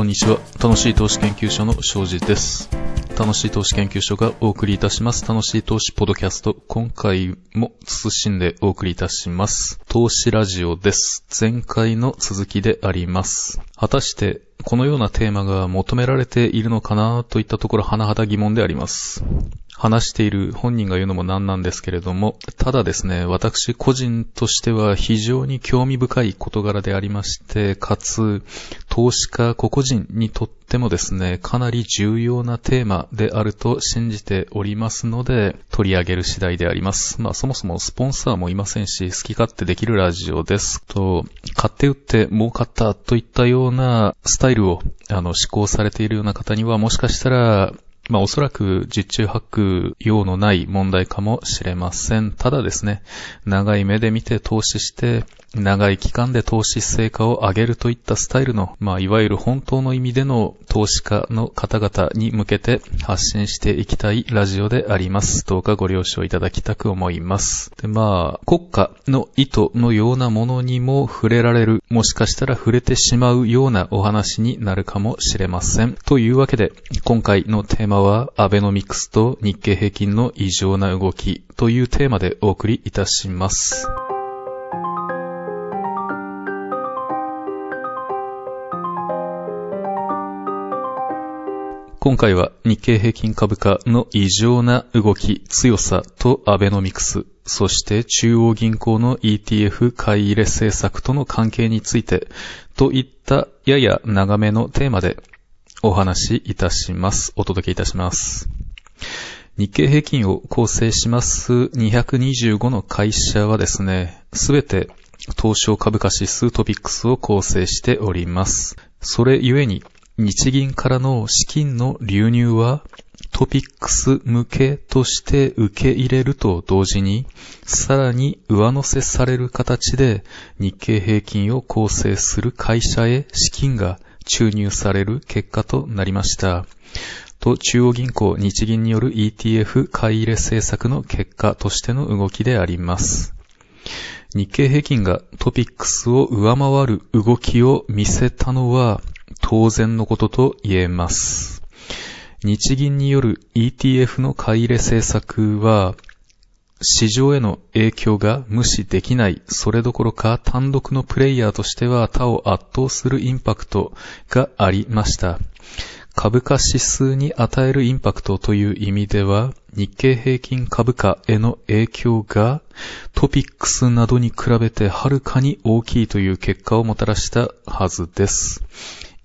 こんにちは。楽しい投資研究所の庄司です。楽しい投資研究所がお送りいたします。楽しい投資ポドキャスト。今回も慎んでお送りいたします。投資ラジオです。前回の続きであります。果たして、このようなテーマが求められているのかなといったところ、甚だ疑問であります。話している本人が言うのもなんなんですけれども、ただですね、私個人としては非常に興味深い事柄でありまして、かつ、投資家個々人にとってもですね、かなり重要なテーマであると信じておりますので、取り上げる次第であります。まあそもそもスポンサーもいませんし、好き勝手できるラジオですと、買って売って儲かったといったようなスタイルを、あの、施行されているような方には、もしかしたら、まあおそらく実中八九用のない問題かもしれません。ただですね、長い目で見て投資して、長い期間で投資成果を上げるといったスタイルの、まあいわゆる本当の意味での投資家の方々に向けて発信していきたいラジオであります。どうかご了承いただきたく思います。で、まあ、国家の意図のようなものにも触れられる、もしかしたら触れてしまうようなお話になるかもしれません。というわけで、今回のテーマは、アベノミクスと日経平均の異常な動きというテーマでお送りいたします。今回は日経平均株価の異常な動き、強さとアベノミクス、そして中央銀行の ETF 買い入れ政策との関係について、といったやや長めのテーマでお話しいたします。お届けいたします。日経平均を構成します225の会社はですね、すべて東証株価指数トピックスを構成しております。それゆえに、日銀からの資金の流入はトピックス向けとして受け入れると同時に、さらに上乗せされる形で日経平均を構成する会社へ資金が注入される結果となりました。と中央銀行日銀による ETF 買い入れ政策の結果としての動きであります。日経平均がトピックスを上回る動きを見せたのは当然のことと言えます。日銀による ETF の買い入れ政策は市場への影響が無視できない、それどころか単独のプレイヤーとしては他を圧倒するインパクトがありました。株価指数に与えるインパクトという意味では、日経平均株価への影響がトピックスなどに比べてはるかに大きいという結果をもたらしたはずです。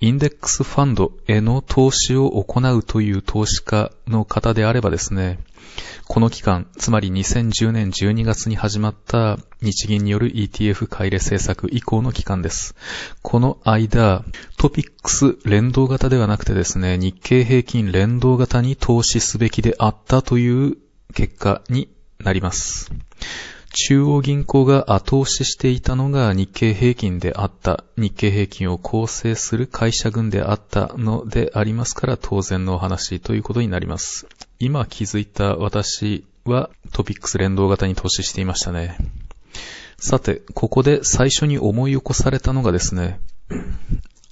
インデックスファンドへの投資を行うという投資家の方であればですね、この期間、つまり2010年12月に始まった日銀による ETF 買い入れ政策以降の期間です。この間、トピックス連動型ではなくてですね、日経平均連動型に投資すべきであったという結果になります。中央銀行が後押ししていたのが日経平均であった、日経平均を構成する会社群であったのでありますから当然のお話ということになります。今気づいた私はトピックス連動型に投資していましたね。さて、ここで最初に思い起こされたのがですね、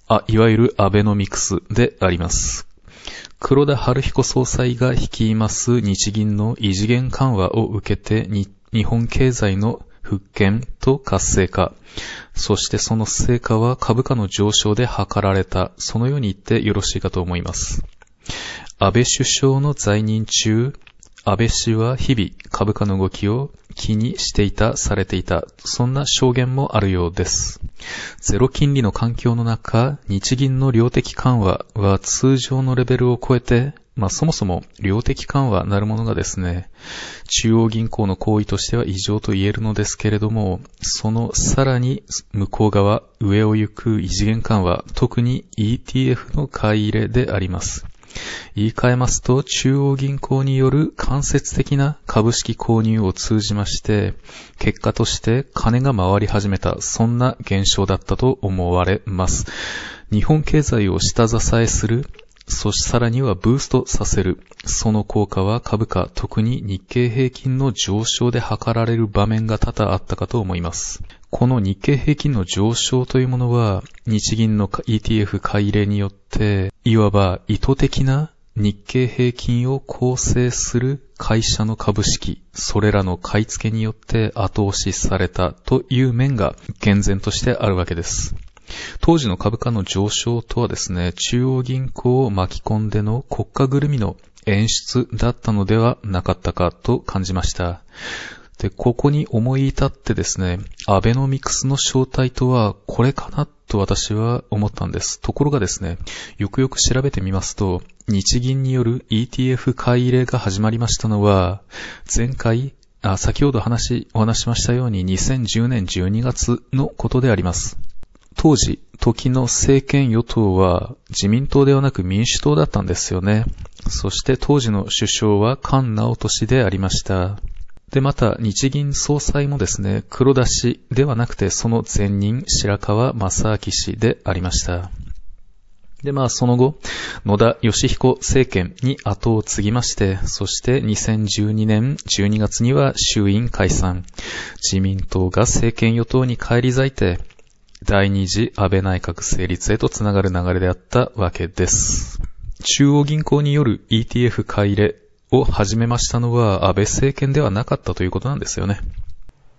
あ、いわゆるアベノミクスであります。黒田春彦総裁が率います日銀の異次元緩和を受けて日日本経済の復権と活性化、そしてその成果は株価の上昇で図られた、そのように言ってよろしいかと思います。安倍首相の在任中、安倍氏は日々株価の動きを気にしていた、されていた、そんな証言もあるようです。ゼロ金利の環境の中、日銀の量的緩和は通常のレベルを超えて、まあそもそも量的緩和なるものがですね、中央銀行の行為としては異常と言えるのですけれども、そのさらに向こう側、上を行く異次元緩和、特に ETF の買い入れであります。言い換えますと、中央銀行による間接的な株式購入を通じまして、結果として金が回り始めた、そんな現象だったと思われます。日本経済を下支えする、そしてさらにはブーストさせる。その効果は株価、特に日経平均の上昇で測られる場面が多々あったかと思います。この日経平均の上昇というものは、日銀の ETF 買い入れによって、いわば意図的な日経平均を構成する会社の株式、それらの買い付けによって後押しされたという面が厳然としてあるわけです。当時の株価の上昇とはですね、中央銀行を巻き込んでの国家ぐるみの演出だったのではなかったかと感じました。で、ここに思い至ってですね、アベノミクスの正体とはこれかなと私は思ったんです。ところがですね、よくよく調べてみますと、日銀による ETF 買い入れが始まりましたのは、前回、あ先ほど話、お話しましたように2010年12月のことであります。当時、時の政権与党は自民党ではなく民主党だったんですよね。そして当時の首相は菅直人でありました。で、また、日銀総裁もですね、黒田氏ではなくて、その前任、白川正明氏でありました。で、まあ、その後、野田義彦政権に後を継ぎまして、そして2012年12月には衆院解散。自民党が政権与党に返り咲いて、第二次安倍内閣成立へとつながる流れであったわけです。中央銀行による ETF 買い入れを始めましたのは安倍政権ではなかったということなんですよね。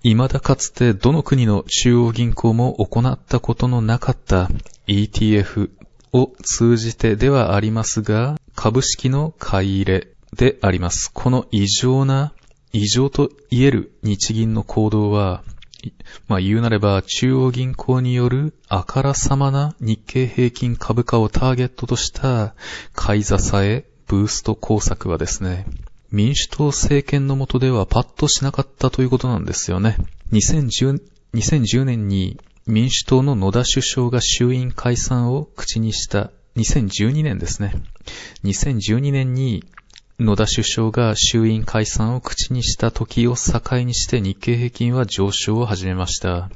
未だかつてどの国の中央銀行も行ったことのなかった ETF を通じてではありますが、株式の買い入れであります。この異常な、異常と言える日銀の行動は、まあ言うなれば中央銀行によるあからさまな日経平均株価をターゲットとした買い支え、ブースト工作はですね、民主党政権の下ではパッとしなかったということなんですよね。2010, 2010年に民主党の野田首相が衆院解散を口にした2012年ですね。2012年に野田首相が衆院解散を口にした時を境にして日経平均は上昇を始めました。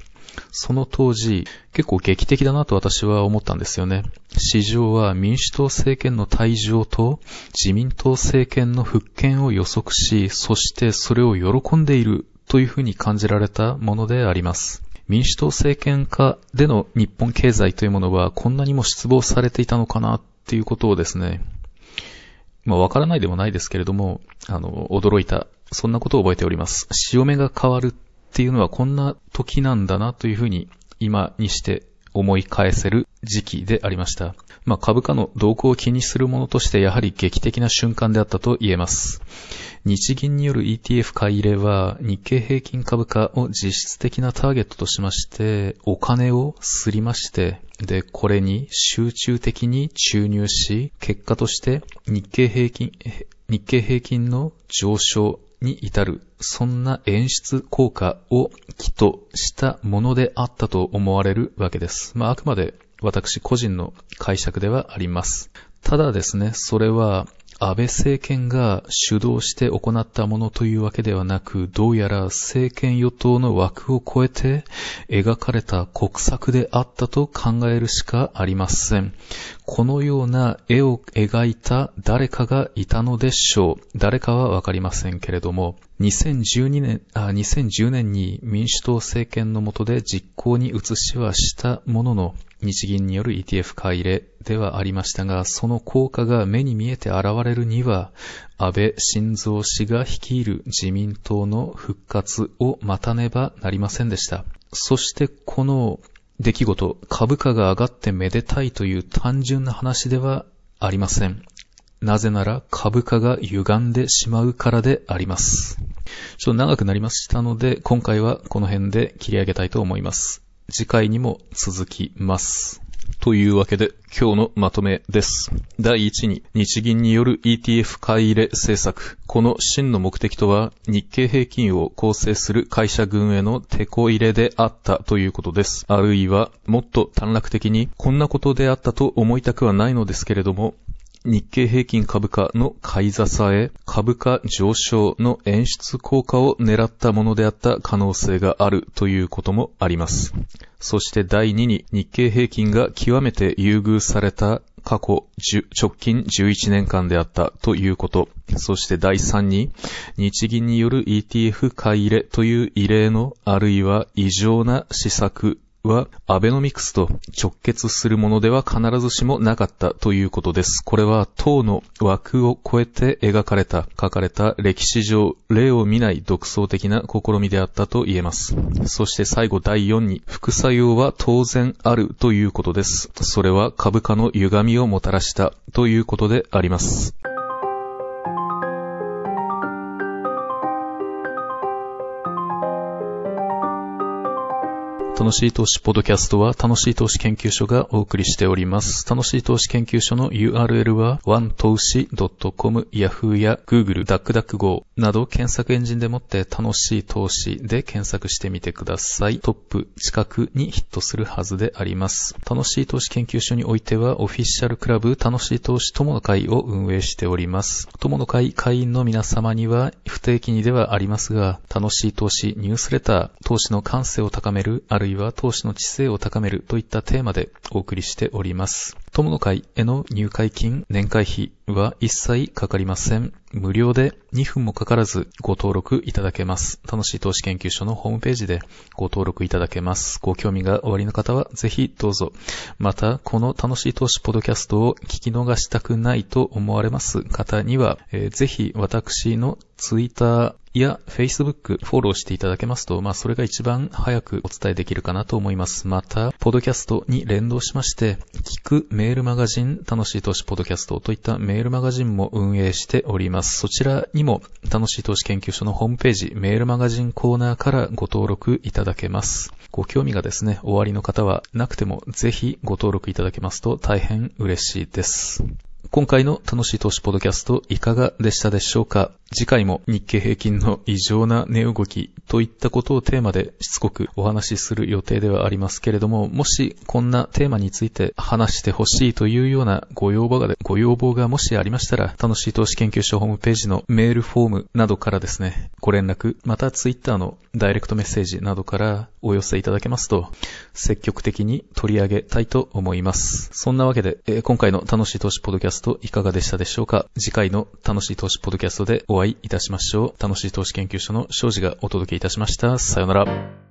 その当時、結構劇的だなと私は思ったんですよね。市場は民主党政権の退場と自民党政権の復権を予測し、そしてそれを喜んでいるというふうに感じられたものであります。民主党政権下での日本経済というものはこんなにも失望されていたのかなっていうことをですね、まあわからないでもないですけれども、あの、驚いた、そんなことを覚えております。潮目が変わるっていうのはこんな時なんだなというふうに今にして思い返せる時期でありました。まあ、株価の動向を気にするものとしてやはり劇的な瞬間であったと言えます。日銀による ETF 買い入れは日経平均株価を実質的なターゲットとしましてお金をすりましてで、これに集中的に注入し結果として日経平均、日経平均の上昇に至る、そんな演出効果を起としたものであったと思われるわけです。まあ、あくまで私個人の解釈ではあります。ただですね、それは安倍政権が主導して行ったものというわけではなく、どうやら政権与党の枠を超えて描かれた国策であったと考えるしかありません。このような絵を描いた誰かがいたのでしょう。誰かはわかりませんけれども、2012年、あ、2010年に民主党政権の下で実行に移しはしたものの、日銀による ETF 買い入れではありましたが、その効果が目に見えて現れるには、安倍晋三氏が率いる自民党の復活を待たねばなりませんでした。そしてこの出来事、株価が上がってめでたいという単純な話ではありません。なぜなら株価が歪んでしまうからであります。ちょっと長くなりましたので、今回はこの辺で切り上げたいと思います。次回にも続きます。というわけで、今日のまとめです。第1に、日銀による ETF 買い入れ政策。この真の目的とは、日経平均を構成する会社群への手こ入れであったということです。あるいは、もっと短絡的に、こんなことであったと思いたくはないのですけれども、日経平均株価の買い支え、株価上昇の演出効果を狙ったものであった可能性があるということもあります。そして第2に日経平均が極めて優遇された過去直近11年間であったということ。そして第3に、日銀による ETF 買い入れという異例のあるいは異常な施策は、アベノミクスと直結するものでは必ずしもなかったということです。これは党の枠を超えて描かれた、書かれた歴史上、例を見ない独創的な試みであったと言えます。そして最後第4に、副作用は当然あるということです。それは株価の歪みをもたらしたということであります。楽しい投資ポッドキャストは楽しい投資研究所がお送りしております。楽しい投資研究所の URL は one 投資 .com、Yahoo や Google、DuckDuckGo など検索エンジンでもって楽しい投資で検索してみてください。トップ近くにヒットするはずであります。楽しい投資研究所においてはオフィシャルクラブ楽しい投資友の会を運営しております。友の会会員の皆様には不定期にではありますが、楽しい投資ニュースレター、投資の感性を高めるあるいは投資の知性を高めるといったテーマでお送りしております。友の会への入会金、年会費は一切かかりません。無料で2分もかからずご登録いただけます。楽しい投資研究所のホームページでご登録いただけます。ご興味がおありの方はぜひどうぞ。また、この楽しい投資ポドキャストを聞き逃したくないと思われます方には、えー、ぜひ私のツイッターや Facebook フォローしていただけますと、まあそれが一番早くお伝えできるかなと思います。また、ポドキャストに連動しまして、聞くメールマガジン、楽しい投資ポドキャストといったメールマガジンも運営しております。そちらにも楽しい投資研究所のホームページ、メールマガジンコーナーからご登録いただけます。ご興味がですね、終わりの方はなくてもぜひご登録いただけますと大変嬉しいです。今回の楽しい投資ポッドキャストいかがでしたでしょうか？次回も日経平均の異常な値動きといったことをテーマでしつこくお話しする予定ではありますけれども、もしこんなテーマについて話してほしいというようなご要望が、ご要望がもしありましたら、楽しい投資研究所ホームページのメールフォームなどからですね、ご連絡、またツイッターのダイレクトメッセージなどからお寄せいただけますと、積極的に取り上げたいと思います。そんなわけで、今回の楽しい投資ポッドキャストいかがでしたでしょうか？次回の楽しい投資ポッドキャストでおお会いいたしましょう。楽しい投資研究所の庄司がお届けいたしました。さよなら。